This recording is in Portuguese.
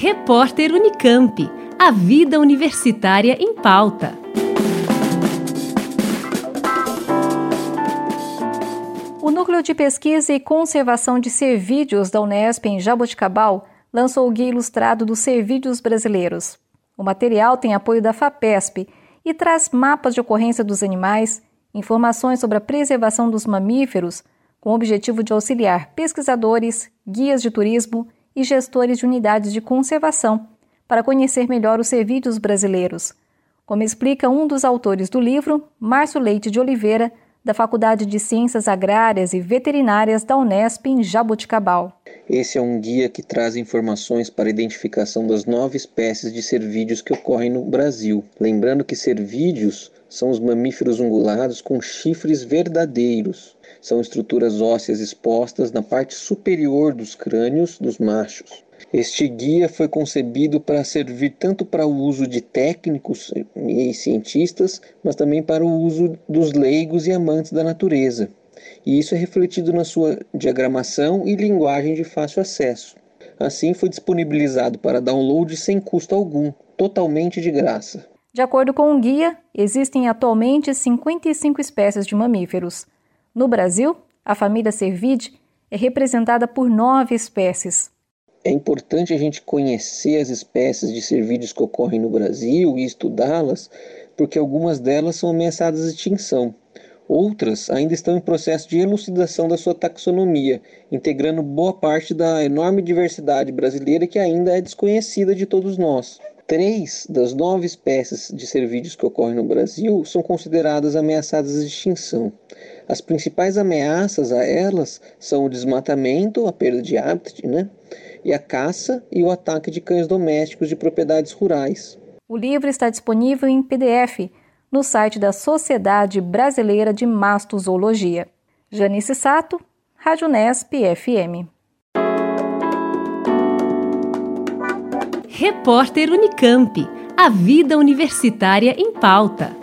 Repórter Unicamp. A vida universitária em pauta. O Núcleo de Pesquisa e Conservação de Cervídeos da Unesp em Jaboticabal lançou o Guia Ilustrado dos Cervídeos Brasileiros. O material tem apoio da FAPESP e traz mapas de ocorrência dos animais, informações sobre a preservação dos mamíferos, com o objetivo de auxiliar pesquisadores, guias de turismo e gestores de unidades de conservação para conhecer melhor os serviços brasileiros, como explica um dos autores do livro, Márcio Leite de Oliveira, da Faculdade de Ciências Agrárias e Veterinárias da Unesp em Jaboticabal. Esse é um guia que traz informações para a identificação das nove espécies de cervídeos que ocorrem no Brasil. Lembrando que cervídeos são os mamíferos ungulados com chifres verdadeiros. São estruturas ósseas expostas na parte superior dos crânios dos machos. Este guia foi concebido para servir tanto para o uso de técnicos e cientistas, mas também para o uso dos leigos e amantes da natureza. E isso é refletido na sua diagramação e linguagem de fácil acesso. Assim, foi disponibilizado para download sem custo algum, totalmente de graça. De acordo com o guia, existem atualmente 55 espécies de mamíferos. No Brasil, a família Cervide é representada por nove espécies. É importante a gente conhecer as espécies de cervídeos que ocorrem no Brasil e estudá-las, porque algumas delas são ameaçadas de extinção. Outras ainda estão em processo de elucidação da sua taxonomia, integrando boa parte da enorme diversidade brasileira que ainda é desconhecida de todos nós. Três das nove espécies de cervídeos que ocorrem no Brasil são consideradas ameaçadas de extinção. As principais ameaças a elas são o desmatamento, a perda de hábitat, né? e a caça e o ataque de cães domésticos de propriedades rurais. O livro está disponível em PDF no site da Sociedade Brasileira de Mastozoologia. Janice Sato, Rádio Nesp FM. Repórter Unicamp. A vida universitária em pauta.